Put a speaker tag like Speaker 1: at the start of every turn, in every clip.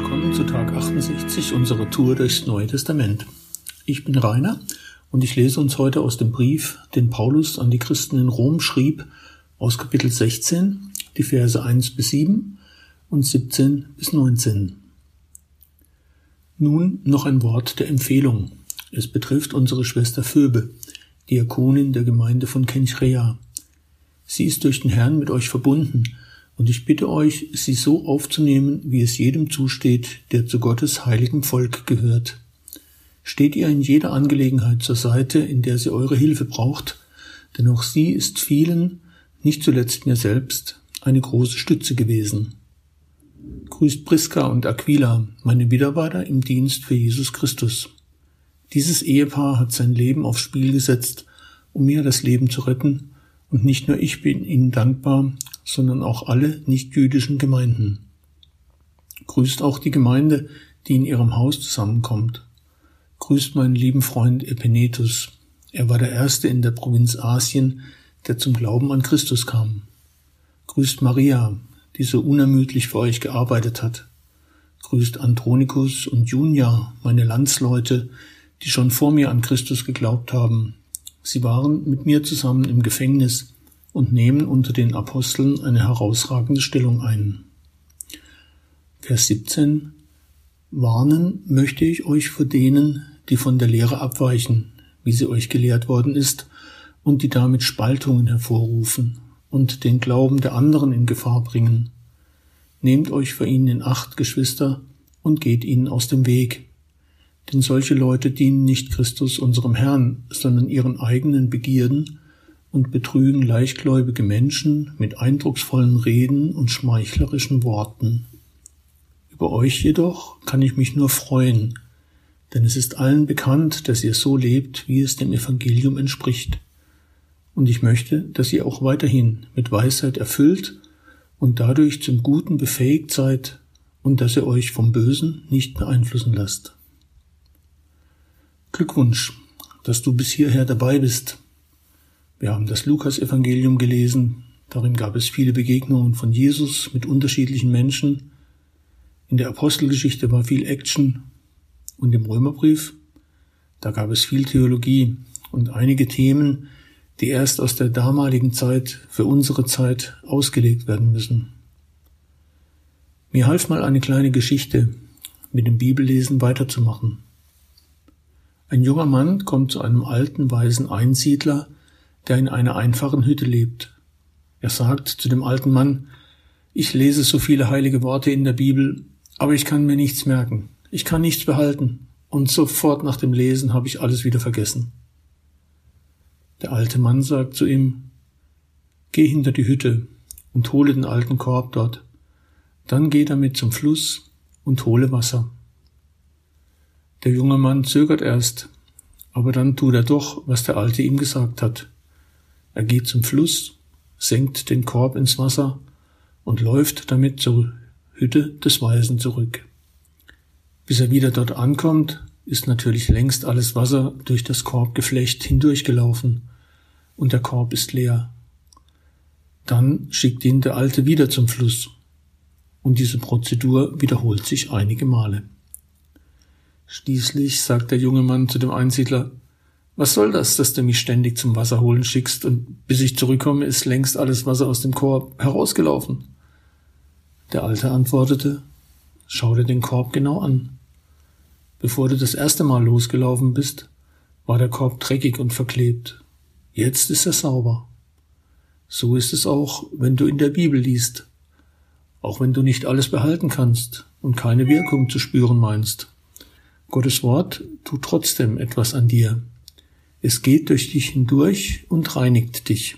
Speaker 1: Willkommen zu Tag 68 unserer Tour durchs Neue Testament. Ich bin Rainer und ich lese uns heute aus dem Brief, den Paulus an die Christen in Rom schrieb, aus Kapitel 16, die Verse 1 bis 7 und 17 bis 19. Nun noch ein Wort der Empfehlung. Es betrifft unsere Schwester Phoebe, Diakonin der Gemeinde von Kenchrea. Sie ist durch den Herrn mit euch verbunden, und ich bitte euch, sie so aufzunehmen, wie es jedem zusteht, der zu Gottes heiligem Volk gehört. Steht ihr in jeder Angelegenheit zur Seite, in der sie eure Hilfe braucht, denn auch sie ist vielen, nicht zuletzt mir selbst, eine große Stütze gewesen. Grüßt Priska und Aquila, meine Mitarbeiter im Dienst für Jesus Christus. Dieses Ehepaar hat sein Leben aufs Spiel gesetzt, um mir das Leben zu retten, und nicht nur ich bin ihnen dankbar, sondern auch alle nichtjüdischen Gemeinden. Grüßt auch die Gemeinde, die in ihrem Haus zusammenkommt. Grüßt meinen lieben Freund Epenetus. Er war der Erste in der Provinz Asien, der zum Glauben an Christus kam. Grüßt Maria, die so unermüdlich für euch gearbeitet hat. Grüßt Andronikus und Junia, meine Landsleute, die schon vor mir an Christus geglaubt haben. Sie waren mit mir zusammen im Gefängnis, und nehmen unter den Aposteln eine herausragende Stellung ein. Vers 17 Warnen möchte ich euch vor denen, die von der Lehre abweichen, wie sie euch gelehrt worden ist, und die damit Spaltungen hervorrufen und den Glauben der anderen in Gefahr bringen. Nehmt euch vor ihnen in Acht, Geschwister, und geht ihnen aus dem Weg. Denn solche Leute dienen nicht Christus unserem Herrn, sondern ihren eigenen Begierden und betrügen leichtgläubige Menschen mit eindrucksvollen Reden und schmeichlerischen Worten. Über euch jedoch kann ich mich nur freuen, denn es ist allen bekannt, dass ihr so lebt, wie es dem Evangelium entspricht. Und ich möchte, dass ihr auch weiterhin mit Weisheit erfüllt und dadurch zum Guten befähigt seid und dass ihr euch vom Bösen nicht beeinflussen lasst. Glückwunsch, dass du bis hierher dabei bist wir haben das Lukas-Evangelium gelesen. Darin gab es viele Begegnungen von Jesus mit unterschiedlichen Menschen. In der Apostelgeschichte war viel Action. Und im Römerbrief, da gab es viel Theologie und einige Themen, die erst aus der damaligen Zeit für unsere Zeit ausgelegt werden müssen. Mir half mal eine kleine Geschichte, mit dem Bibellesen weiterzumachen. Ein junger Mann kommt zu einem alten, weisen Einsiedler, der in einer einfachen Hütte lebt. Er sagt zu dem alten Mann, ich lese so viele heilige Worte in der Bibel, aber ich kann mir nichts merken. Ich kann nichts behalten. Und sofort nach dem Lesen habe ich alles wieder vergessen. Der alte Mann sagt zu ihm, Geh hinter die Hütte und hole den alten Korb dort. Dann geh damit zum Fluss und hole Wasser. Der junge Mann zögert erst, aber dann tut er doch, was der Alte ihm gesagt hat. Er geht zum Fluss, senkt den Korb ins Wasser und läuft damit zur Hütte des Weisen zurück. Bis er wieder dort ankommt, ist natürlich längst alles Wasser durch das Korbgeflecht hindurchgelaufen und der Korb ist leer. Dann schickt ihn der Alte wieder zum Fluss und diese Prozedur wiederholt sich einige Male. Schließlich sagt der junge Mann zu dem Einsiedler, was soll das, dass du mich ständig zum Wasser holen schickst und bis ich zurückkomme, ist längst alles Wasser aus dem Korb herausgelaufen? Der Alte antwortete, schau dir den Korb genau an. Bevor du das erste Mal losgelaufen bist, war der Korb dreckig und verklebt. Jetzt ist er sauber. So ist es auch, wenn du in der Bibel liest. Auch wenn du nicht alles behalten kannst und keine Wirkung zu spüren meinst. Gottes Wort tut trotzdem etwas an dir. Es geht durch dich hindurch und reinigt dich.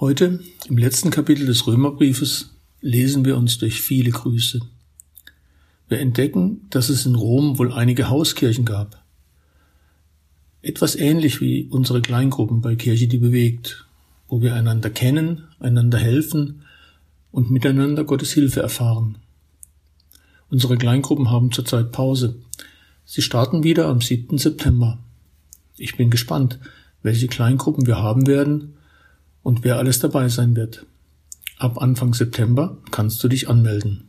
Speaker 1: Heute, im letzten Kapitel des Römerbriefes, lesen wir uns durch viele Grüße. Wir entdecken, dass es in Rom wohl einige Hauskirchen gab. Etwas ähnlich wie unsere Kleingruppen bei Kirche, die bewegt, wo wir einander kennen, einander helfen und miteinander Gottes Hilfe erfahren. Unsere Kleingruppen haben zurzeit Pause. Sie starten wieder am 7. September. Ich bin gespannt, welche Kleingruppen wir haben werden und wer alles dabei sein wird. Ab Anfang September kannst du dich anmelden.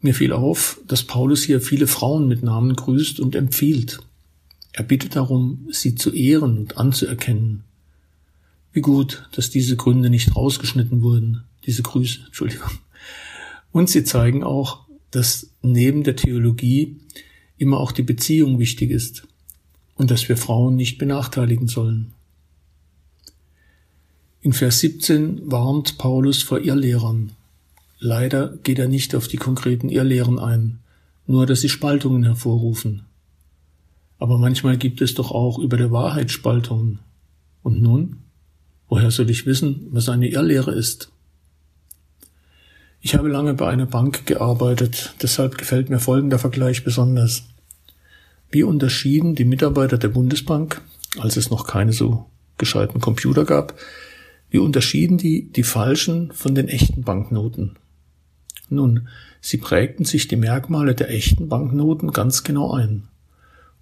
Speaker 1: Mir fiel auf, dass Paulus hier viele Frauen mit Namen grüßt und empfiehlt. Er bittet darum, sie zu ehren und anzuerkennen. Wie gut, dass diese Gründe nicht rausgeschnitten wurden, diese Grüße, Entschuldigung. Und sie zeigen auch, dass neben der Theologie immer auch die Beziehung wichtig ist und dass wir Frauen nicht benachteiligen sollen. In Vers 17 warnt Paulus vor Irrlehrern. Leider geht er nicht auf die konkreten Irrlehren ein, nur dass sie Spaltungen hervorrufen. Aber manchmal gibt es doch auch über der Wahrheit Spaltungen. Und nun? Woher soll ich wissen, was eine Irrlehre ist? Ich habe lange bei einer Bank gearbeitet, deshalb gefällt mir folgender Vergleich besonders. Wie unterschieden die Mitarbeiter der Bundesbank, als es noch keine so gescheiten Computer gab, wie unterschieden die die falschen von den echten Banknoten? Nun, sie prägten sich die Merkmale der echten Banknoten ganz genau ein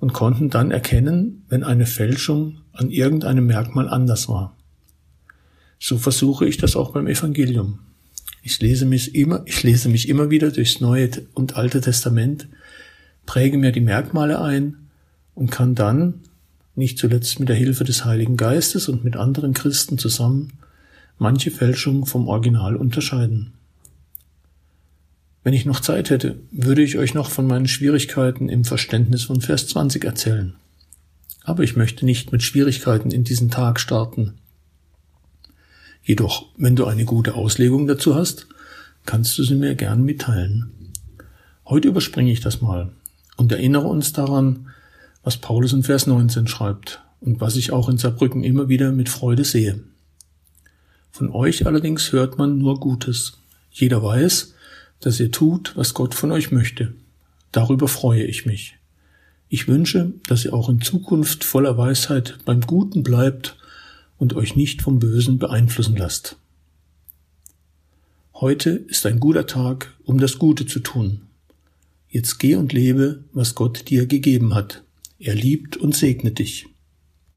Speaker 1: und konnten dann erkennen, wenn eine Fälschung an irgendeinem Merkmal anders war. So versuche ich das auch beim Evangelium. Ich lese mich immer, ich lese mich immer wieder durchs Neue und Alte Testament präge mir die Merkmale ein und kann dann, nicht zuletzt mit der Hilfe des Heiligen Geistes und mit anderen Christen zusammen, manche Fälschung vom Original unterscheiden. Wenn ich noch Zeit hätte, würde ich euch noch von meinen Schwierigkeiten im Verständnis von Vers 20 erzählen. Aber ich möchte nicht mit Schwierigkeiten in diesen Tag starten. Jedoch, wenn du eine gute Auslegung dazu hast, kannst du sie mir gern mitteilen. Heute überspringe ich das mal und erinnere uns daran, was Paulus in Vers 19 schreibt und was ich auch in Saarbrücken immer wieder mit Freude sehe. Von euch allerdings hört man nur Gutes. Jeder weiß, dass ihr tut, was Gott von euch möchte. Darüber freue ich mich. Ich wünsche, dass ihr auch in Zukunft voller Weisheit beim Guten bleibt und euch nicht vom Bösen beeinflussen lasst. Heute ist ein guter Tag, um das Gute zu tun. Jetzt geh und lebe, was Gott dir gegeben hat. Er liebt und segnet dich.